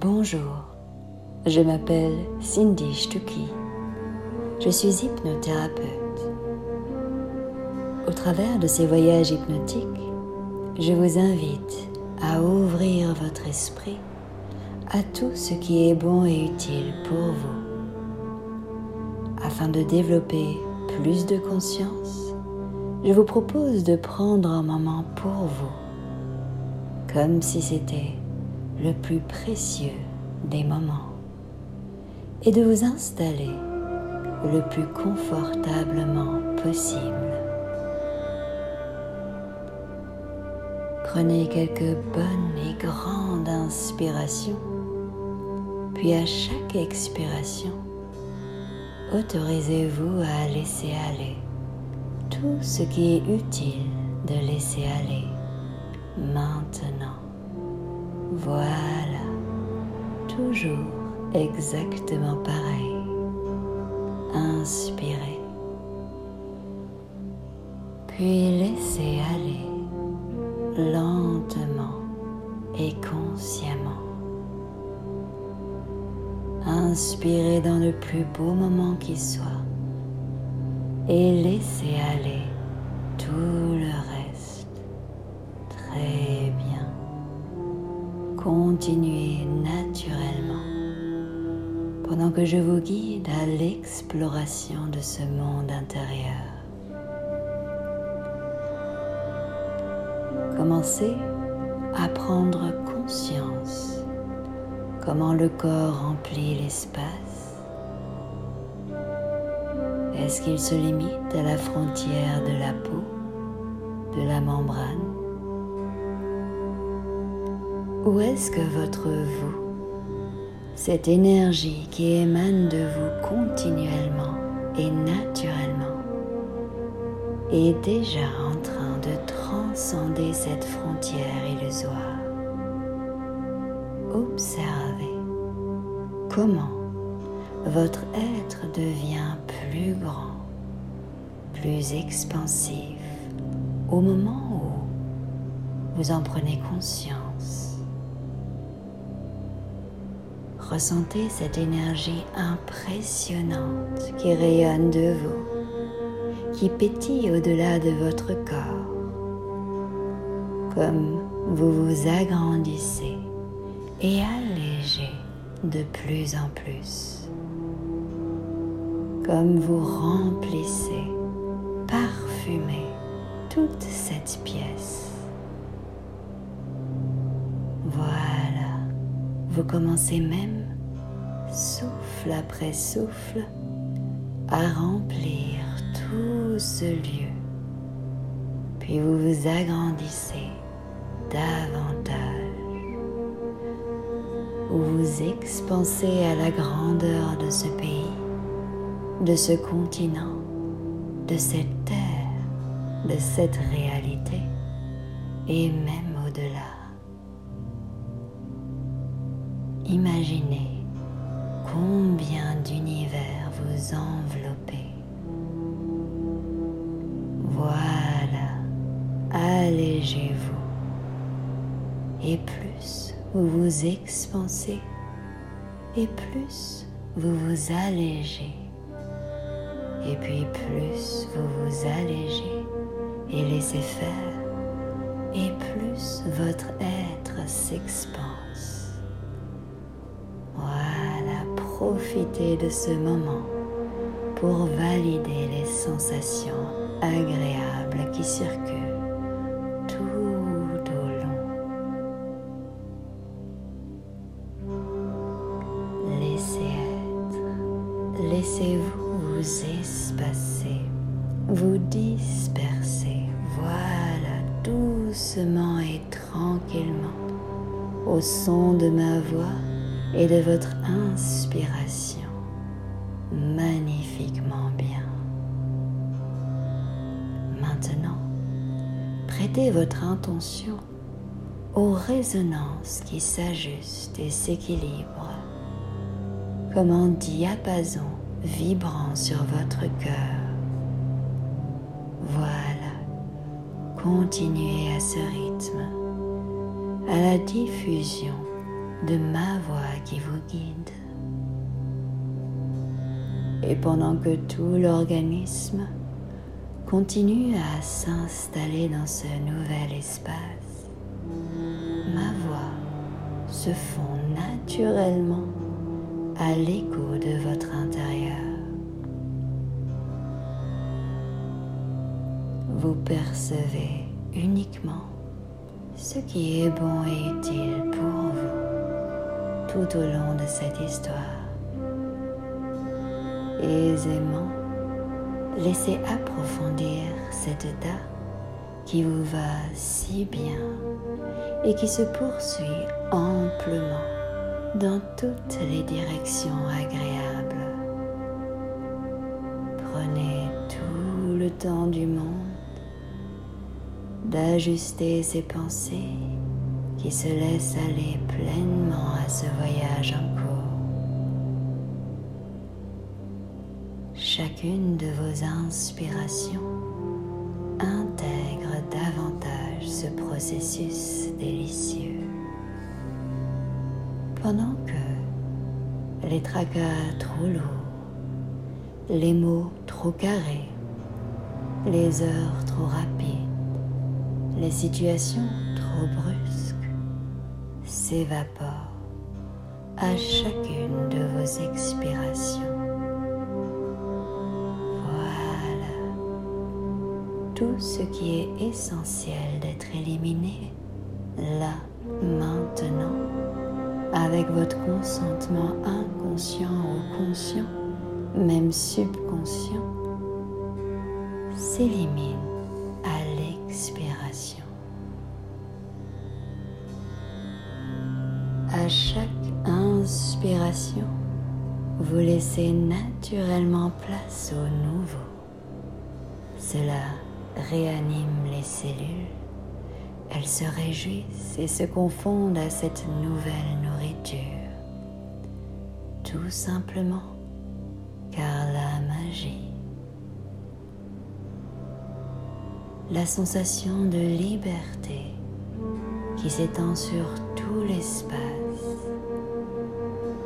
Bonjour, je m'appelle Cindy Stucky. Je suis hypnothérapeute. Au travers de ces voyages hypnotiques, je vous invite à ouvrir votre esprit à tout ce qui est bon et utile pour vous. Afin de développer plus de conscience, je vous propose de prendre un moment pour vous, comme si c'était le plus précieux des moments, et de vous installer le plus confortablement possible. Prenez quelques bonnes et grandes inspirations, puis à chaque expiration, autorisez-vous à laisser aller tout ce qui est utile de laisser aller maintenant. Voilà, toujours exactement pareil. Inspirez, puis laissez aller lentement et consciemment. Inspirez dans le plus beau moment qui soit et laissez aller tout le reste. Très. Continuez naturellement pendant que je vous guide à l'exploration de ce monde intérieur. Commencez à prendre conscience comment le corps remplit l'espace. Est-ce qu'il se limite à la frontière de la peau, de la membrane Ou est-ce que votre vous, cette énergie qui émane de vous continuellement et naturellement, est déjà en train de transcender cette frontière illusoire? Observez comment votre être devient plus grand, plus expansif au moment où vous en prenez conscience. Ressentez cette énergie impressionnante qui rayonne de vous qui pétille au-delà de votre corps. Comme vous vous agrandissez et allégez de plus en plus. Comme vous remplissez, parfumez toute cette pièce. Vous commencez même, souffle après souffle, à remplir tout ce lieu. Puis vous vous agrandissez davantage. Vous vous expansez à la grandeur de ce pays, de ce continent, de cette terre, de cette réalité et même Imaginez combien d'univers vous enveloppez voilà, allégez-vous. Et plus vous vous expansez, et plus vous vous allégez. Et puis plus vous vous allégez et laissez faire, et plus votre être s'expanse. Profitez de ce moment pour valider les sensations agréables qui circulent tout au long. Laissez être, laissez-vous vous espacer, vous disperser, voilà, doucement et tranquillement, au son de ma voix et de votre inspiration magnifiquement bien. Maintenant, prêtez votre intention aux résonances qui s'ajustent et s'équilibrent comme un diapason vibrant sur votre cœur. Voilà, continuez à ce rythme, à la diffusion de ma voix qui vous guide. Et pendant que tout l'organisme continue à s'installer dans ce nouvel espace, ma voix se fond naturellement à l'écho de votre intérieur. Vous percevez uniquement ce qui est bon et utile pour vous tout au long de cette histoire. Aisément, laissez approfondir cet état qui vous va si bien et qui se poursuit amplement dans toutes les directions agréables. Prenez tout le temps du monde d'ajuster ses pensées qui se laissent aller pleinement à ce voyage en cours. Chacune de vos inspirations intègre davantage ce processus délicieux. Pendant que les tracas trop lourds, les mots trop carrés, les heures trop rapides, les situations trop brusques à chacune de vos expirations. Voilà. Tout ce qui est essentiel d'être éliminé, là, maintenant, avec votre consentement inconscient ou conscient, même subconscient, s'élimine vous laissez naturellement place au nouveau. Cela réanime les cellules elles se réjouissent et se confondent à cette nouvelle nourriture. Tout simplement car la magie, la sensation de liberté qui s'étend sur tout l'espace,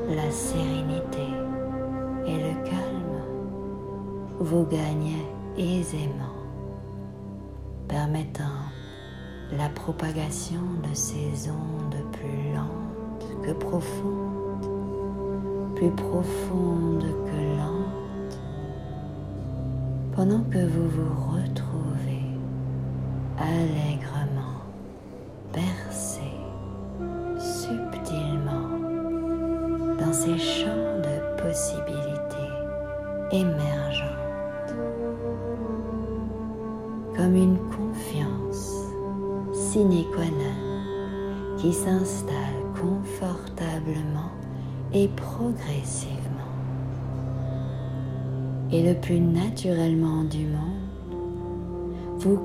la sérénité et le calme vous gagnent aisément, permettant la propagation de ces ondes plus lentes que profondes, plus profondes que lentes, pendant que vous vous retrouvez allègrement s'installe confortablement et progressivement. Et le plus naturellement du monde, vous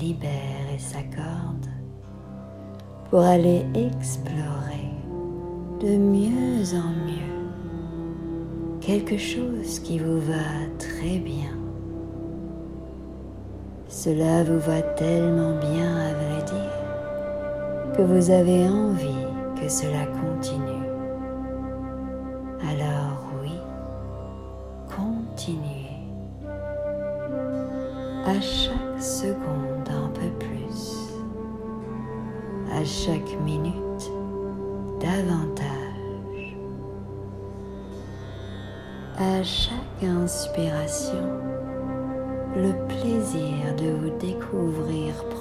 libère et s'accorde pour aller explorer de mieux en mieux quelque chose qui vous va très bien. Cela vous va tellement bien à vrai dire que vous avez envie que cela continue. Alors oui, continuez. À chaque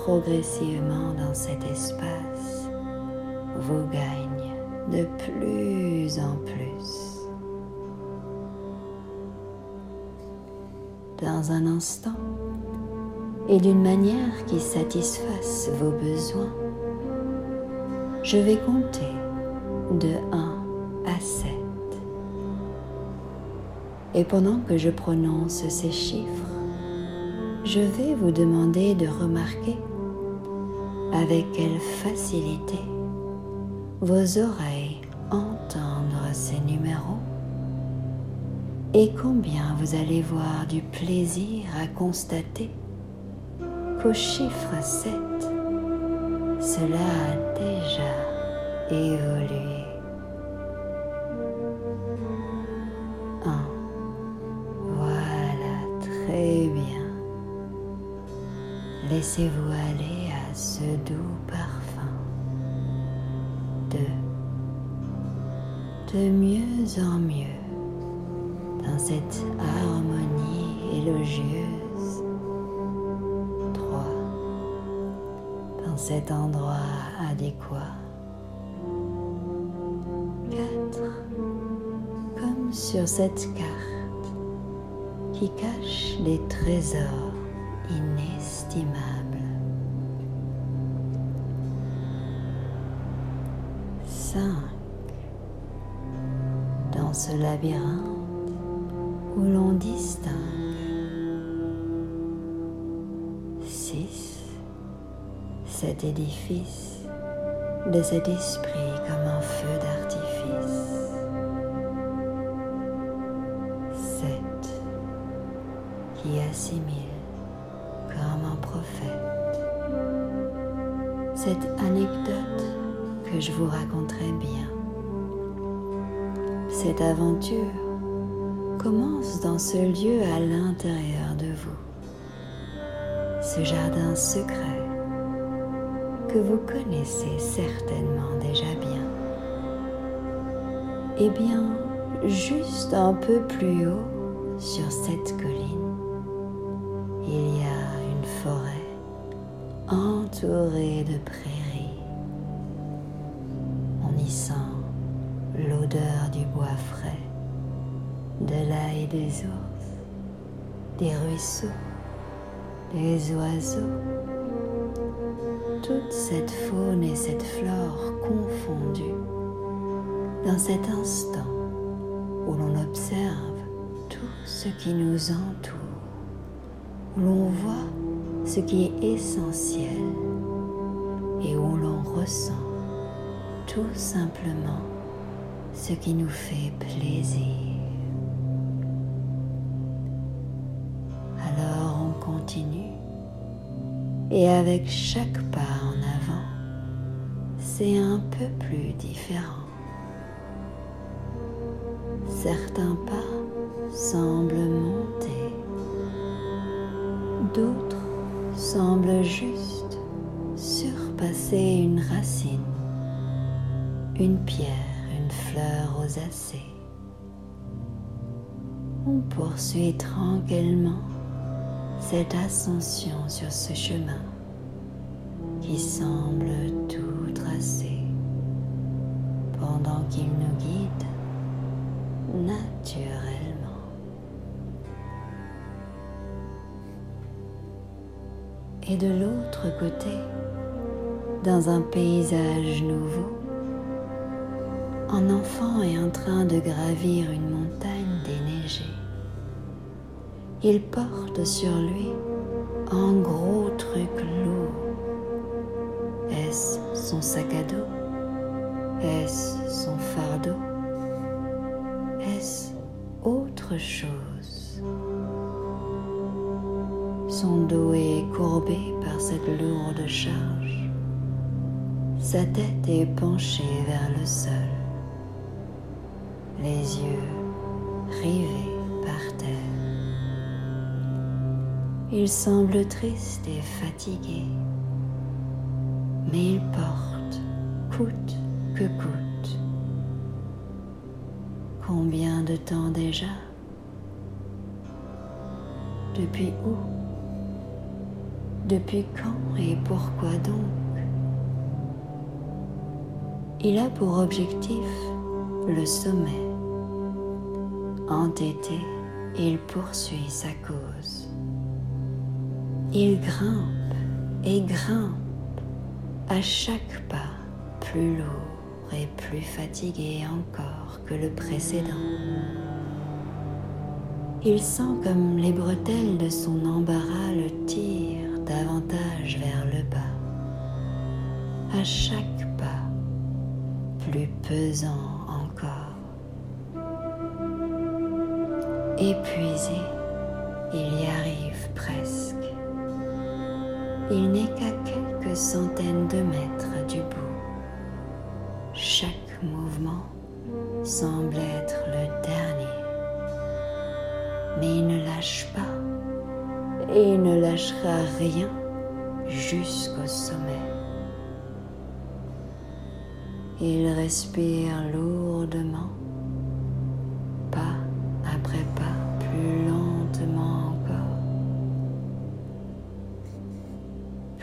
progressivement dans cet espace vous gagne de plus en plus. Dans un instant, et d'une manière qui satisfasse vos besoins, je vais compter de 1 à 7. Et pendant que je prononce ces chiffres, je vais vous demander de remarquer avec quelle facilité vos oreilles entendent ces numéros et combien vous allez voir du plaisir à constater qu'au chiffre 7, cela a déjà évolué. 1. Voilà, très bien. Laissez-vous aller ce doux parfum. 2. De mieux en mieux dans cette harmonie élogieuse. 3. Dans cet endroit adéquat. 4. Comme sur cette carte qui cache les trésors inestimables. 5. Dans ce labyrinthe, où l'on distingue six, cet édifice de cet esprit comme un feu d'artifice. Sept, qui assimile comme un prophète cette anecdote je vous raconterai bien, cette aventure commence dans ce lieu à l'intérieur de vous, ce jardin secret que vous connaissez certainement déjà bien. Et bien, juste un peu plus haut sur cette colline, des ours, des ruisseaux, des oiseaux, toute cette faune et cette flore confondues dans cet instant où l'on observe tout ce qui nous entoure, où l'on voit ce qui est essentiel et où l'on ressent tout simplement ce qui nous fait plaisir. Et avec chaque pas en avant, c'est un peu plus différent. Certains pas semblent monter, d'autres semblent juste surpasser une racine, une pierre, une fleur rosacée. On poursuit tranquillement cette ascension sur ce chemin qui semble tout tracé pendant qu'il nous guide naturellement. Et de l'autre côté, dans un paysage nouveau, un enfant est en train de gravir une montagne il porte sur lui un gros truc lourd. Est-ce son sac à dos? Est-ce son fardeau? Est-ce autre chose? Son dos est courbé par cette lourde charge. Sa tête est penchée vers le sol. Les yeux rivés Il semble triste et fatigué, mais il porte coûte que coûte. Combien de temps déjà? Depuis où? Depuis quand et pourquoi donc? Il a pour objectif le sommet. Entêté, il poursuit sa cause. Il grimpe et grimpe à chaque pas plus lourd et plus fatigué encore que le précédent. Il sent comme les bretelles de son embarras le tirent davantage vers le bas. À chaque pas, plus pesant encore. Épuisé, il y arrive presque. Il n'est qu'à quelques centaines de mètres du bout. Chaque mouvement semble être le dernier. Mais il ne lâche pas et il ne lâchera rien jusqu'au sommet. Il respire lourdement, pas après pas,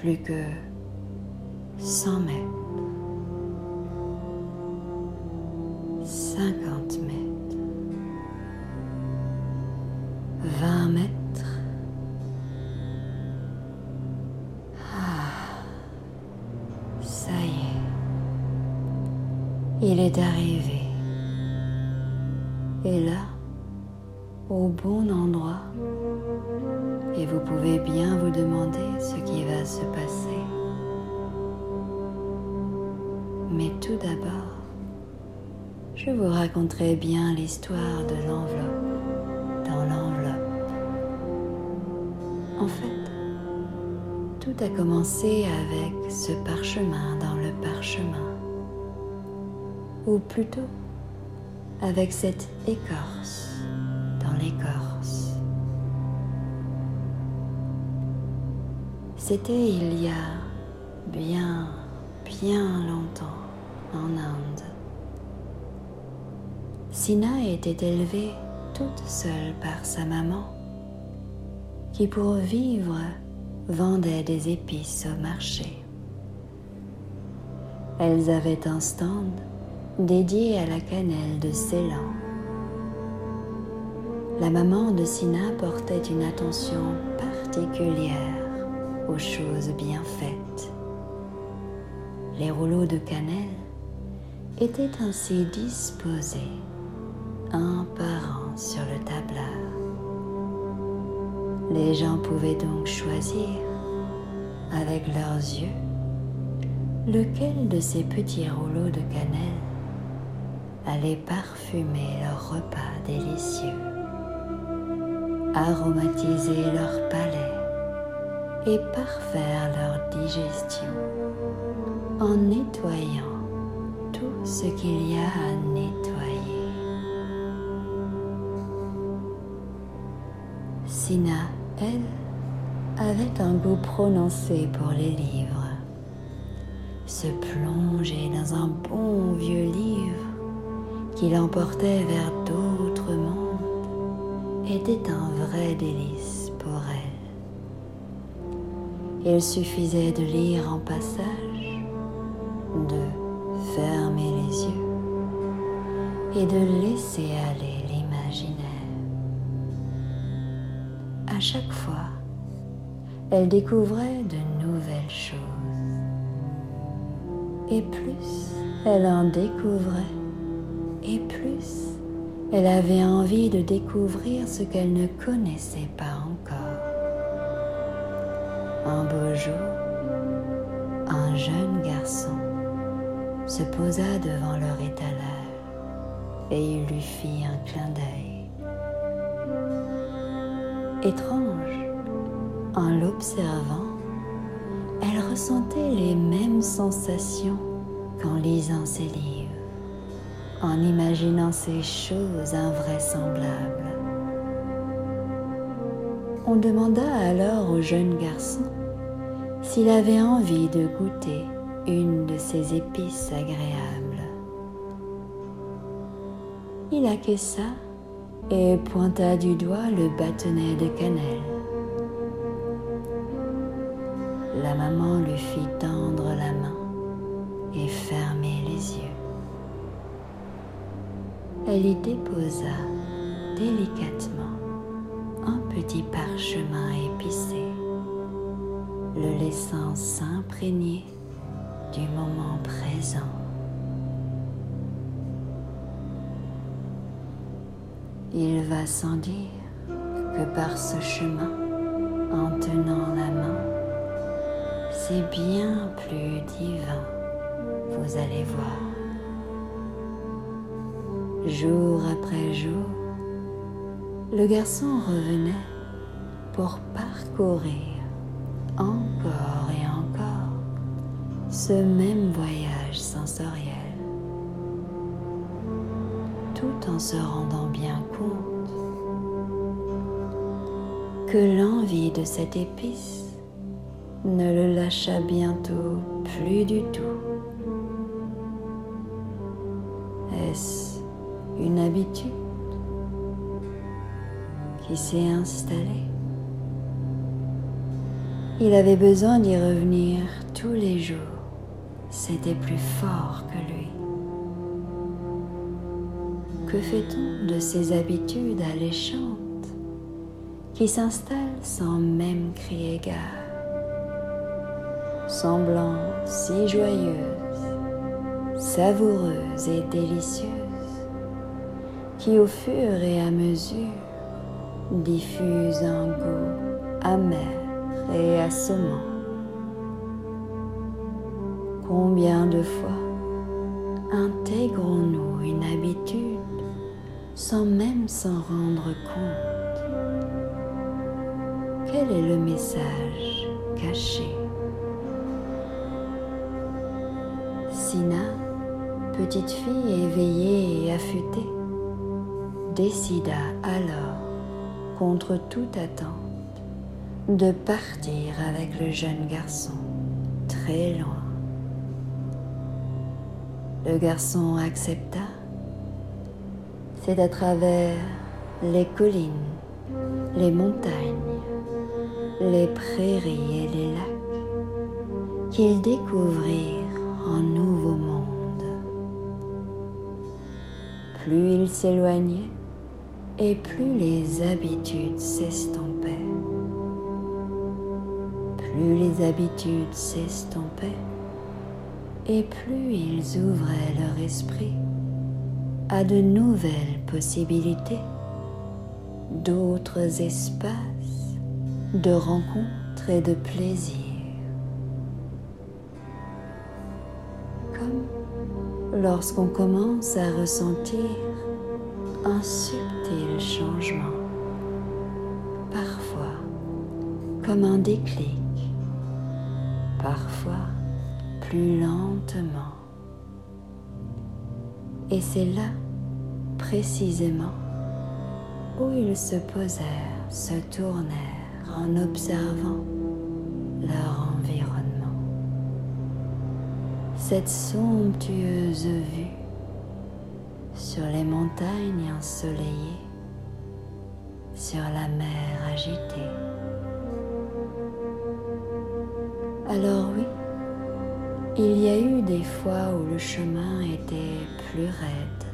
Plus que 100 mètres. 50 mètres. Ou plutôt avec cette écorce dans l'écorce. C'était il y a bien, bien longtemps en Inde. Sina était élevée toute seule par sa maman, qui pour vivre vendait des épices au marché. Elles avaient un stand dédié à la cannelle de Ceylan. La maman de Sina portait une attention particulière aux choses bien faites. Les rouleaux de cannelle étaient ainsi disposés un par un sur le tableur. Les gens pouvaient donc choisir avec leurs yeux lequel de ces petits rouleaux de cannelle allait parfumer leur repas délicieux, aromatiser leur palais et parfaire leur digestion en nettoyant tout ce qu'il y a à nettoyer. Sina, elle, avait un goût prononcé pour les livres. Se plonger dans un bon vieux livre qui l'emportait vers d'autres mondes était un vrai délice pour elle. Il suffisait de lire en passage, de fermer les yeux et de laisser aller l'imaginaire. À chaque fois, elle découvrait de nouvelles choses. Et plus elle en découvrait, elle avait envie de découvrir ce qu'elle ne connaissait pas encore. Un beau jour, un jeune garçon se posa devant leur étalage et il lui fit un clin d'œil. Étrange, en l'observant, elle ressentait les mêmes sensations qu'en lisant ses livres, en imaginant ces choses invraisemblables. On demanda alors au jeune garçon s'il avait envie de goûter une de ces épices agréables. Il acquiesça et pointa du doigt le bâtonnet de cannelle. Elle y déposa délicatement un petit parchemin épicé, le laissant s'imprégner du moment présent. Il va sans dire que par ce chemin, en tenant la main, c'est bien plus divin, vous allez voir. Jour après jour, le garçon revenait pour parcourir encore et encore ce même voyage sensoriel, tout en se rendant bien compte que l'envie de cette épice ne le lâcha bientôt plus du tout. Qui s'est installée il avait besoin d'y revenir tous les jours. C'était plus fort que lui. Que fait-on de ces habitudes alléchantes qui s'installent sans même crier gare, semblant si joyeuses, savoureuses et délicieuses, qui au fur et à mesure diffusent un goût amer et assommant. Combien de fois intégrons-nous une habitude sans même s'en rendre compte? Quel est le message caché? Sina, petite fille éveillée et affûtée, décida alors, contre toute attente, de partir avec le jeune garçon très loin. Le garçon accepta. C'est à travers les collines, les montagnes, les prairies et les lacs qu'ils découvrirent un nouveau monde. Plus ils s'éloignaient et plus les habitudes s'estompaient plus les habitudes s'estompaient et plus ils ouvraient leur esprit à de nouvelles possibilités, d'autres espaces de rencontres et de plaisirs. Comme lorsqu'on commence à ressentir un subtil changement, parfois comme un déclic parfois plus lentement. Et c'est là, précisément, où ils se posèrent, se tournèrent en observant leur environnement. Cette somptueuse vue sur les montagnes ensoleillées, sur la mer agitée. Alors oui, il y a eu des fois où le chemin était plus raide,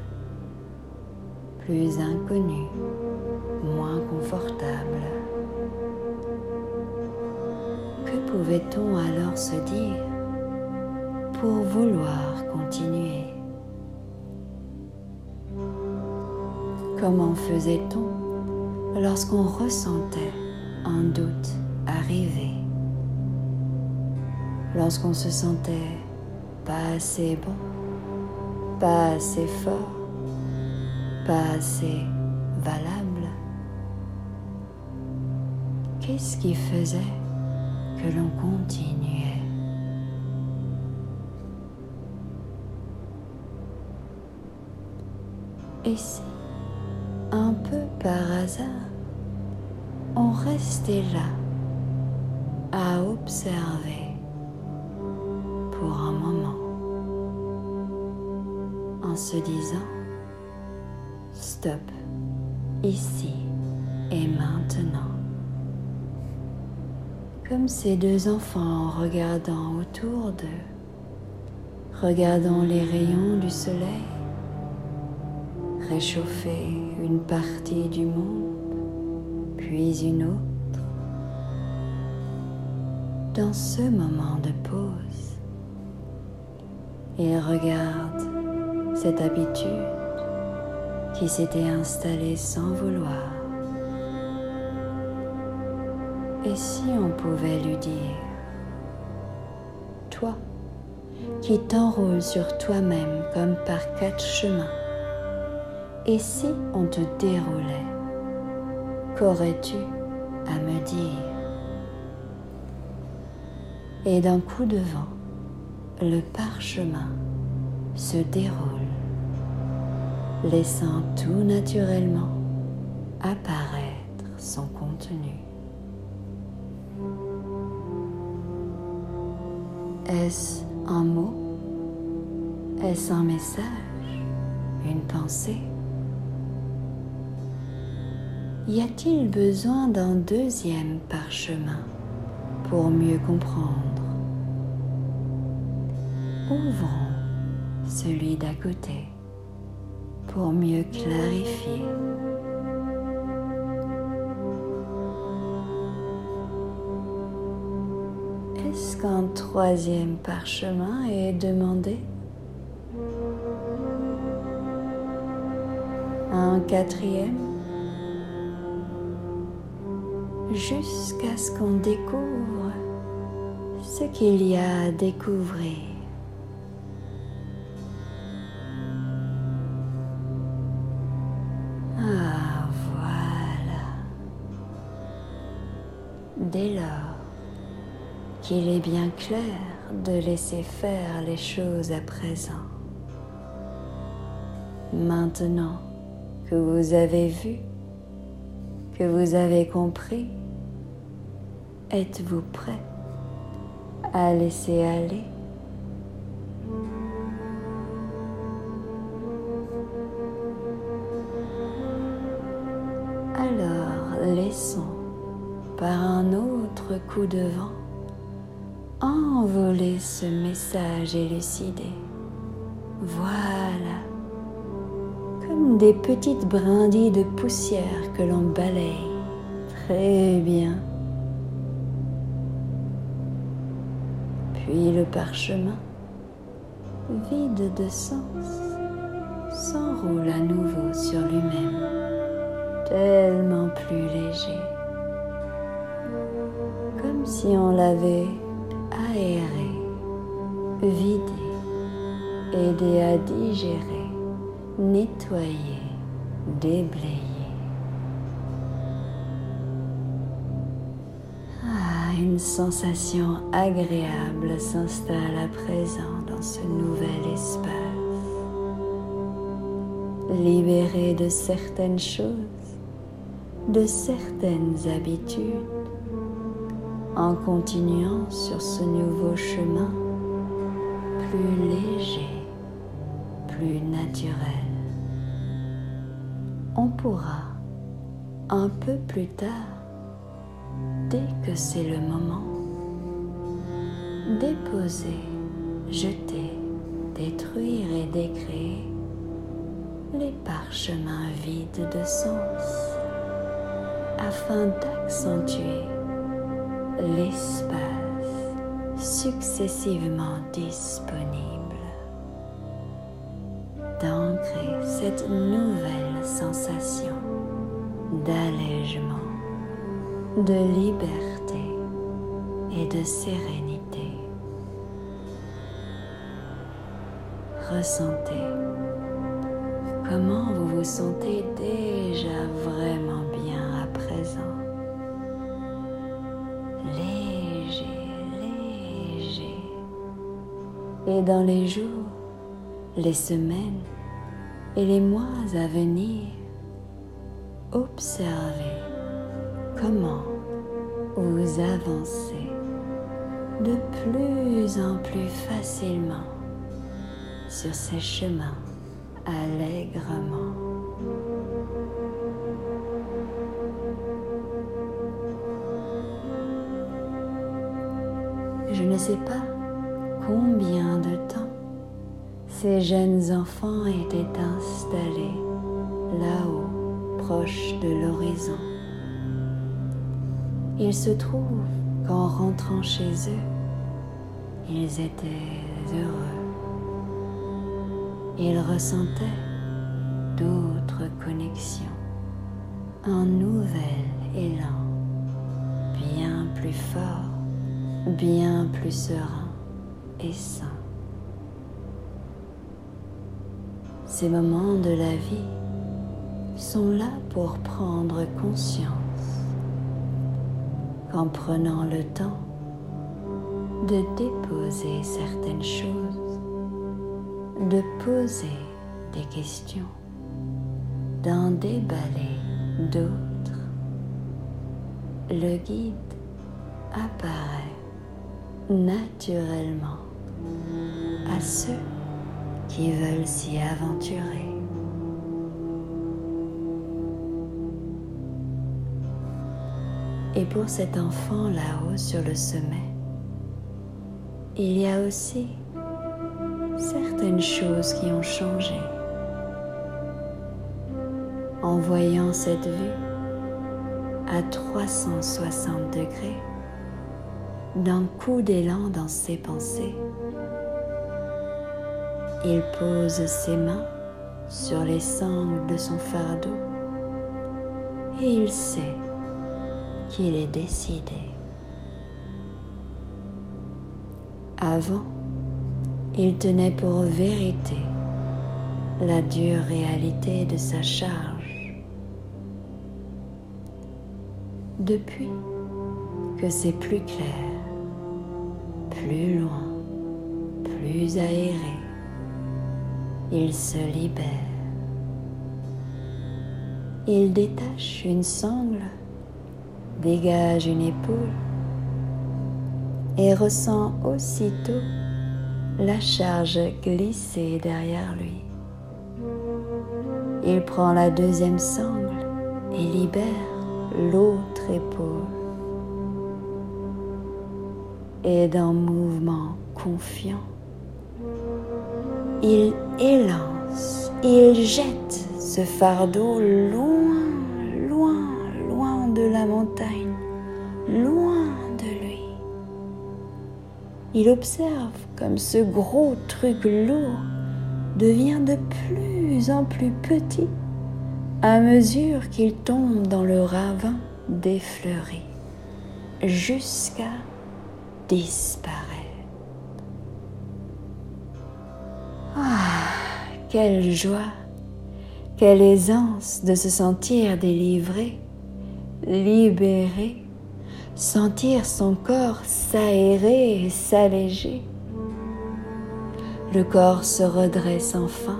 plus inconnu, moins confortable. Que pouvait-on alors se dire pour vouloir continuer? Comment faisait-on lorsqu'on ressentait un doute arriver? Lorsqu'on se sentait pas assez bon, pas assez fort, pas assez valable? Qu'est-ce qui faisait que l'on continuait? Et si, un peu par hasard, on restait là à observer pour un moment en se disant stop ici et maintenant. Comme ces deux enfants regardant autour d'eux, regardant les rayons du soleil réchauffer une partie du monde, puis une autre. Dans ce moment de pause, il regarde cette habitude qui s'était installée sans vouloir Et si on pouvait lui dire, toi qui t'enrôles sur toi-même comme par quatre chemins, et si on te déroulait, qu'aurais-tu à me dire? Et d'un coup de vent, le parchemin se déroule, laissant tout naturellement apparaître son contenu. Est-ce un mot? Est-ce un message? Une pensée? Y a-t-il besoin d'un deuxième parchemin pour mieux comprendre Ouvrons celui d'à côté pour mieux clarifier. Est-ce qu'un troisième parchemin est demandé Un quatrième? Jusqu'à ce qu'on découvre ce qu'il y a à découvrir. Ah, voilà. Dès lors qu'il est bien clair de laisser faire les choses à présent, maintenant que vous avez vu, vous avez compris, êtes-vous prêt à laisser aller? Alors laissons par un autre coup de vent envoler ce message élucidé. Voilà, des petites brindilles de poussière que l'on balaye. Très bien. Puis le parchemin, vide de sens, s'enroule à nouveau sur lui-même, tellement plus léger, comme si on l'avait aéré, vidé, aidé à digérer, nettoyer, déblayer. Ah, une sensation agréable s'installe à présent dans ce nouvel espace. Libéré de certaines choses, de certaines habitudes, en continuant sur ce nouveau chemin plus léger, plus naturel. On pourra un peu plus tard, dès que c'est le moment, déposer, jeter, détruire et décréer les parchemins vides de sens afin d'accentuer l'espace successivement disponible, d'ancrer cette nouvelle sensation d'allègement, de liberté et de sérénité. Ressentez comment vous vous sentez déjà vraiment bien à présent. Léger, léger. Et dans les jours, les semaines et les mois à venir, observez comment vous avancez de plus en plus facilement sur ces chemins allègrement. Je ne sais pas combien de ces jeunes enfants étaient installés là-haut, proche de l'horizon. Il se trouve qu'en rentrant chez eux, ils étaient heureux. Ils ressentaient d'autres connexions, un nouvel élan bien plus fort, bien plus serein et sain. Ces moments de la vie sont là pour prendre conscience qu'en prenant le temps de déposer certaines choses, de poser des questions, d'en déballer d'autres, le guide apparaît naturellement à ceux qui veulent s'y aventurer. Et pour cet enfant là-haut sur le sommet, il y a aussi certaines choses qui ont changé. En voyant cette vue à 360 degrés, d'un coup d'élan dans ses pensées, il pose ses mains sur les sangles de son fardeau et il sait qu'il est décidé. Avant, il tenait pour vérité la dure réalité de sa charge. Depuis que c'est plus clair, plus loin, plus aéré, il se libère. Il détache une sangle, dégage une épaule et ressent aussitôt la charge glisser derrière lui. Il prend la deuxième sangle et libère l'autre épaule. Et d'un mouvement confiant, il élance, il jette ce fardeau loin, loin, loin de la montagne, loin de lui. Il observe comme ce gros truc lourd devient de plus en plus petit à mesure qu'il tombe dans le ravin défleuri jusqu'à disparaître. Quelle joie, quelle aisance de se sentir délivré, libéré, sentir son corps s'aérer et s'alléger. Le corps se redresse enfin.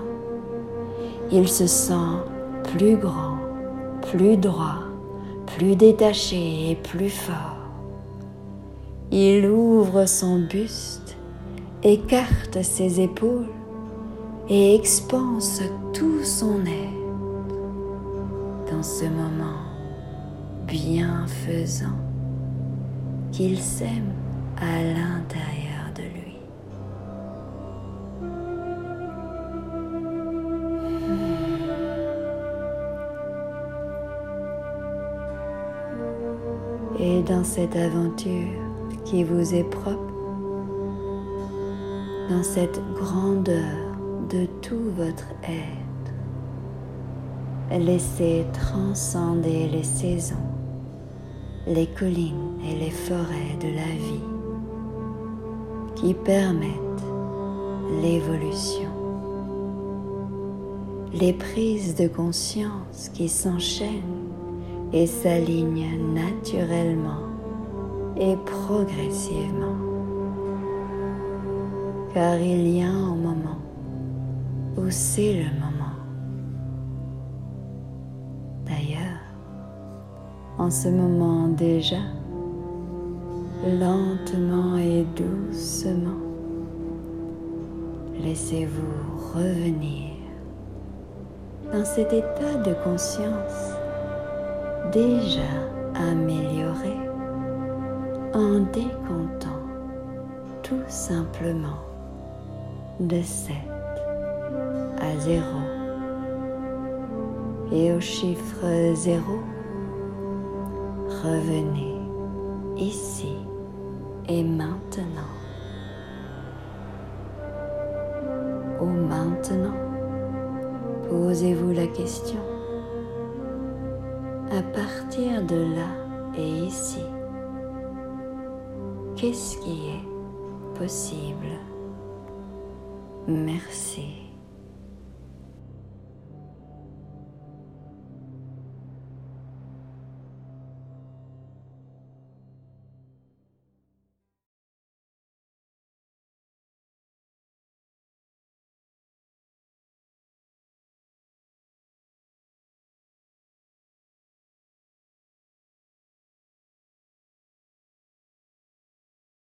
Il se sent plus grand, plus droit, plus détaché et plus fort. Il ouvre son buste, écarte ses épaules et expanse tout son être dans ce moment bienfaisant qu'il sème à l'intérieur de lui. Et dans cette aventure qui vous est propre, dans cette grandeur de tout votre être. Laissez transcender les saisons, les collines et les forêts de la vie qui permettent l'évolution. Les prises de conscience qui s'enchaînent et s'alignent naturellement et progressivement. Car il y a un moment où c'est le moment? D'ailleurs, en ce moment déjà, lentement et doucement, laissez-vous revenir dans cet état de conscience déjà amélioré en décomptant tout simplement de cette zéro. Et au chiffre zéro, revenez ici et maintenant. Au maintenant, posez-vous la question. À partir de là et ici, qu'est-ce qui est possible? Merci.